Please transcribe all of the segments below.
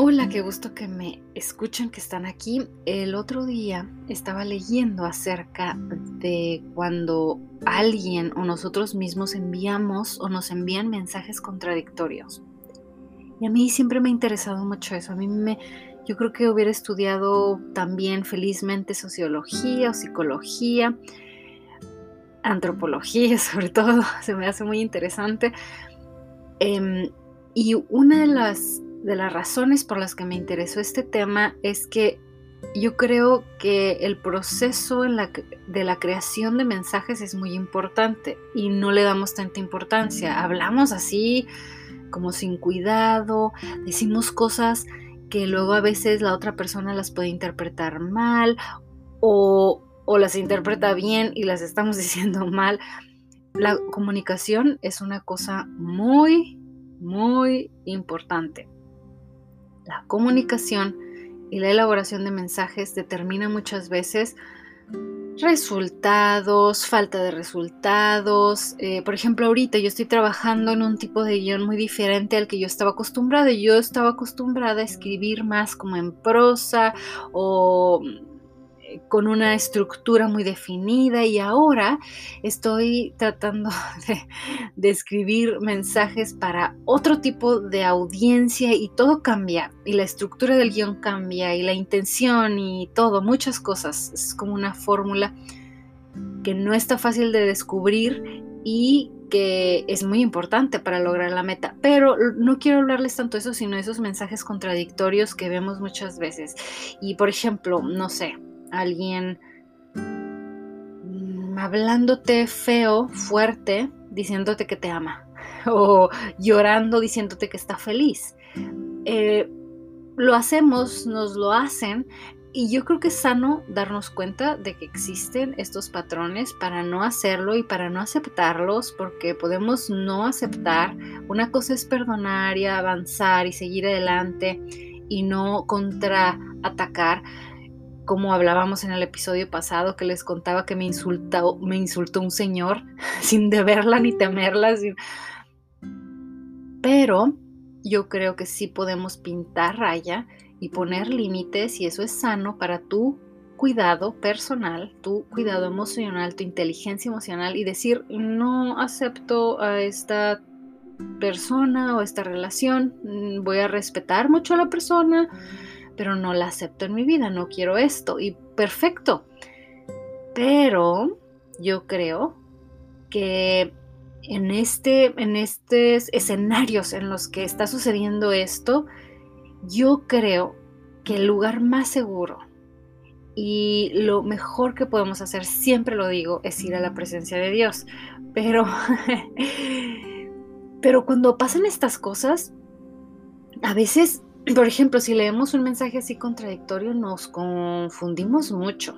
Hola, qué gusto que me escuchan, que están aquí. El otro día estaba leyendo acerca de cuando alguien o nosotros mismos enviamos o nos envían mensajes contradictorios. Y a mí siempre me ha interesado mucho eso. A mí me, yo creo que hubiera estudiado también felizmente sociología o psicología, antropología sobre todo, se me hace muy interesante. Em, y una de las de las razones por las que me interesó este tema es que yo creo que el proceso de la creación de mensajes es muy importante y no le damos tanta importancia. Hablamos así como sin cuidado, decimos cosas que luego a veces la otra persona las puede interpretar mal o, o las interpreta bien y las estamos diciendo mal. La comunicación es una cosa muy, muy importante. La comunicación y la elaboración de mensajes determina muchas veces resultados, falta de resultados. Eh, por ejemplo, ahorita yo estoy trabajando en un tipo de guion muy diferente al que yo estaba acostumbrada. Yo estaba acostumbrada a escribir más como en prosa o con una estructura muy definida y ahora estoy tratando de, escribir mensajes para otro tipo de audiencia y todo cambia y la estructura del guion cambia y la intención y todo, muchas cosas. Es como una fórmula que no está fácil de descubrir y que es muy importante para lograr la meta. Pero no quiero hablarles tanto de eso, sino de esos mensajes contradictorios que vemos muchas veces. Y por ejemplo, no sé, alguien mm, hablándote feo, fuerte, diciéndote que te ama o llorando diciéndote que está feliz. Eh, lo hacemos, nos lo hacen y yo creo que es sano darnos cuenta de que existen estos patrones para no hacerlo y para no aceptarlos, porque podemos no aceptar. Una cosa es perdonar y avanzar y seguir adelante y no contraatacar como hablábamos en el episodio pasado que les contaba que me insultó, me insultó un señor sin deberla ni temerla. Pero yo creo que sí podemos pintar raya y poner límites y eso es sano para tu cuidado personal, tu cuidado emocional, tu inteligencia emocional y decir no acepto a esta persona o esta relación, voy a respetar mucho a la persona pero no la acepto en mi vida, no quiero esto y perfecto. Pero yo creo que en, este, en estos escenarios en los que está sucediendo esto, yo creo que el lugar más seguro y lo mejor que podemos hacer, siempre lo digo, es ir a la presencia de Dios. Pero, pero cuando pasan estas cosas, a veces por ejemplo, si leemos un mensaje así contradictorio, nos confundimos mucho.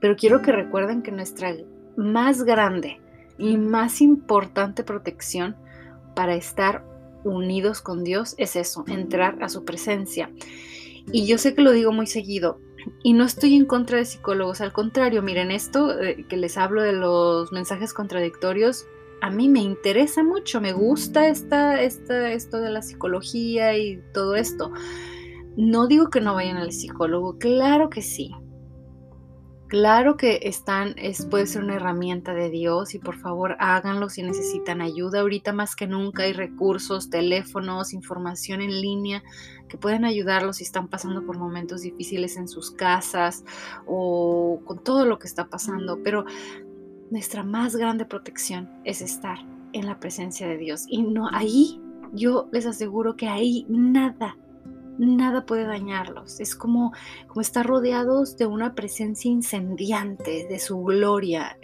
Pero quiero que recuerden que nuestra más grande y más importante protección para estar unidos con Dios es eso, entrar a su presencia. Y yo sé que lo digo muy seguido, y no estoy en contra de psicólogos, al contrario, miren esto eh, que les hablo de los mensajes contradictorios, a mí me interesa mucho, me gusta esta, esta, esto de la psicología y todo esto. No digo que no vayan al psicólogo, claro que sí. Claro que están, es, puede ser una herramienta de Dios y por favor háganlo si necesitan ayuda. Ahorita más que nunca hay recursos, teléfonos, información en línea que pueden ayudarlos si están pasando por momentos difíciles en sus casas o con todo lo que está pasando. Pero nuestra más grande protección es estar en la presencia de Dios. Y no ahí, yo les aseguro que ahí nada, nada puede dañarlos. Es como, como estar rodeados de una presencia incendiante de su gloria.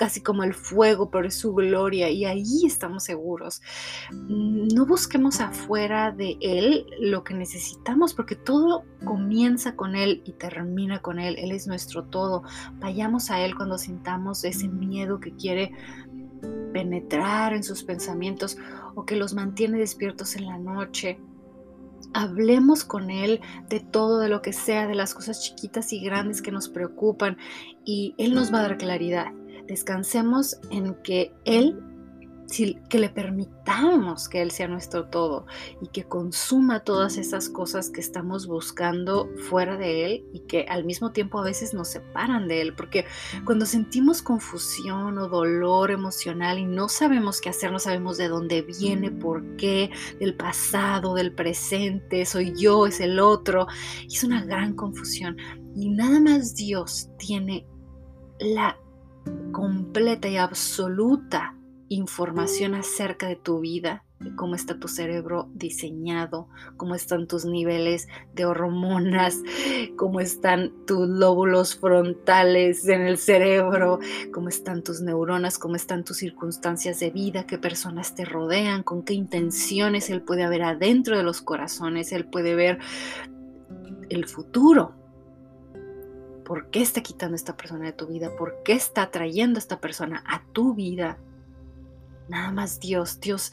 Casi como el fuego, pero es su gloria y ahí estamos seguros. No busquemos afuera de Él lo que necesitamos porque todo comienza con Él y termina con Él. Él es nuestro todo. Vayamos a Él cuando sintamos ese miedo que quiere penetrar en sus pensamientos o que los mantiene despiertos en la noche. Hablemos con Él de todo, de lo que sea, de las cosas chiquitas y grandes que nos preocupan y Él nos va a dar claridad descansemos en que Él que le permitamos que Él sea nuestro todo y que consuma todas esas cosas que estamos buscando fuera de Él y que al mismo tiempo a veces nos separan de Él. Porque cuando sentimos confusión o dolor emocional y no sabemos qué hacer, no sabemos de dónde viene, por qué, del pasado, del presente, soy yo, es el otro, es una gran confusión. Y nada más Dios tiene la completa y absoluta información acerca de tu vida, de cómo está tu cerebro diseñado, cómo están tus niveles de hormonas, cómo están tus lóbulos frontales en el cerebro, cómo están tus neuronas, cómo están tus circunstancias de vida, qué personas te rodean, con qué intenciones Él puede haber adentro de los corazones, Él puede ver el futuro. ¿Por qué está quitando esta persona de tu vida? ¿Por qué está trayendo a esta persona a tu vida? nada más Dios. Dios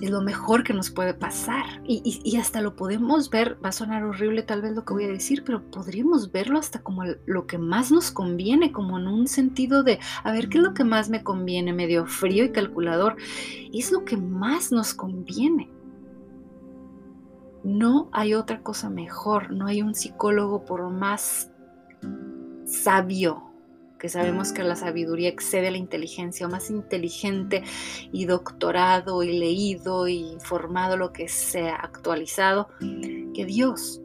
es lo mejor que nos puede pasar. Y, hasta lo podemos ver, va a sonar horrible tal vez lo que voy a decir, pero podríamos verlo hasta como lo que más nos conviene, como en un sentido de, a ver, ¿qué es lo que más me conviene? Medio frío y calculador. Es lo que más nos conviene. No hay otra cosa mejor, no hay un psicólogo por más sabio que sabemos que la sabiduría excede a la inteligencia, o más inteligente y doctorado y leído y informado, lo que sea, actualizado, que Dios.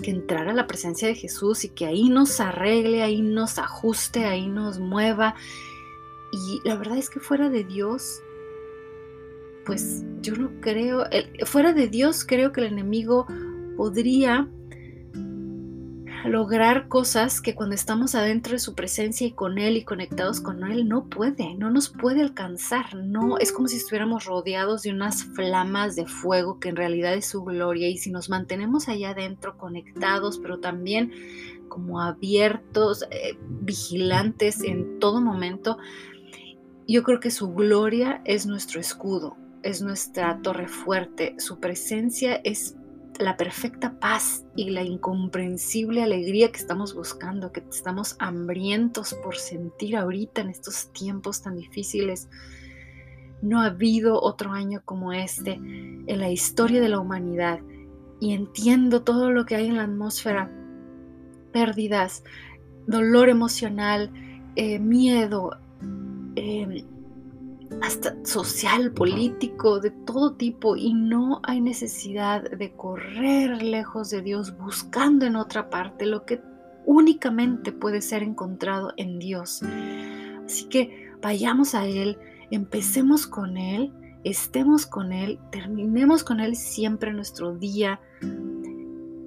Que entrar a la presencia de Jesús y que ahí nos arregle, ahí nos ajuste, ahí nos mueva. Y la verdad es que fuera de Dios, pues yo no creo, fuera de Dios creo que el enemigo podría lograr cosas que cuando estamos adentro de su presencia y con Él y conectados con Él no puede, no nos puede alcanzar, no, es como si estuviéramos rodeados de unas flamas de fuego que en realidad es su gloria y si nos mantenemos allá adentro conectados, pero también como abiertos, eh, vigilantes en todo momento, yo creo que su gloria es nuestro escudo, es nuestra torre fuerte, su presencia es la perfecta paz y la incomprensible alegría que estamos buscando, que estamos hambrientos por sentir ahorita en estos tiempos tan difíciles. No ha habido otro año como este en la historia de la humanidad y entiendo todo lo que hay en la atmósfera, pérdidas, dolor emocional, eh, miedo, eh, hasta social, político, de todo tipo, y no hay necesidad de correr lejos de Dios buscando en otra parte lo que únicamente puede ser encontrado en Dios. Así que vayamos a Él, empecemos con Él, estemos con Él, terminemos con Él siempre nuestro día,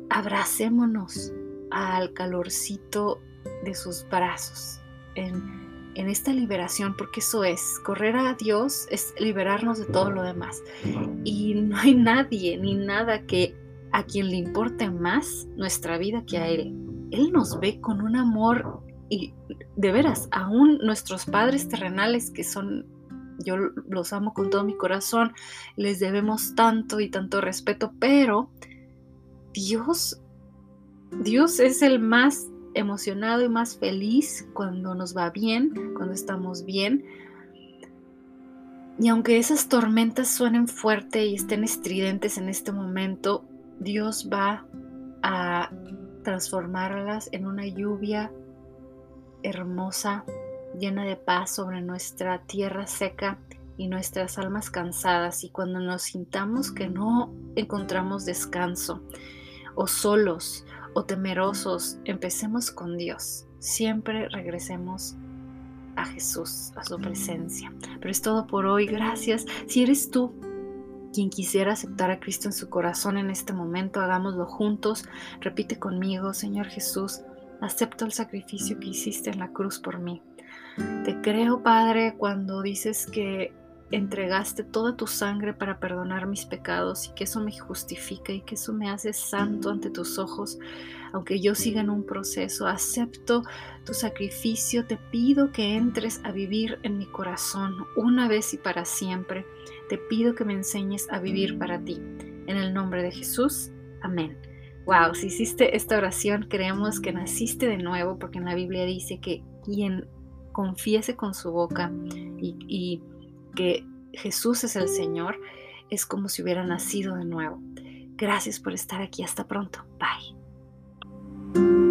abracémonos al calorcito de sus brazos. En en esta liberación, porque eso es, correr a Dios es liberarnos de todo lo demás. Y no hay nadie ni nada que a quien le importe más nuestra vida que a Él. Él nos ve con un amor y de veras, aún nuestros padres terrenales que son, yo los amo con todo mi corazón, les debemos tanto y tanto respeto, pero Dios, Dios es el más emocionado y más feliz cuando nos va bien, cuando estamos bien. Y aunque esas tormentas suenen fuerte y estén estridentes en este momento, Dios va a transformarlas en una lluvia hermosa, llena de paz sobre nuestra tierra seca y nuestras almas cansadas. Y cuando nos sintamos que no encontramos descanso o solos o temerosos, empecemos con Dios. Siempre regresemos a Jesús, a su presencia. Pero es todo por hoy. Gracias. Si eres tú quien quisiera aceptar a Cristo en su corazón en este momento, hagámoslo juntos. Repite conmigo, Señor Jesús, acepto el sacrificio que hiciste en la cruz por mí. Te creo, Padre, cuando dices que entregaste toda tu sangre para perdonar mis pecados y que eso me justifica y que eso me hace santo ante tus ojos, aunque yo siga en un proceso, acepto tu sacrificio, te pido que entres a vivir en mi corazón una vez y para siempre, te pido que me enseñes a vivir para ti. En el nombre de Jesús, amén. Wow, si hiciste esta oración, creemos que naciste de nuevo, porque en la Biblia dice que quien confiese con su boca y, y que Jesús es el Señor, es como si hubiera nacido de nuevo. Gracias por estar aquí. Hasta pronto. Bye.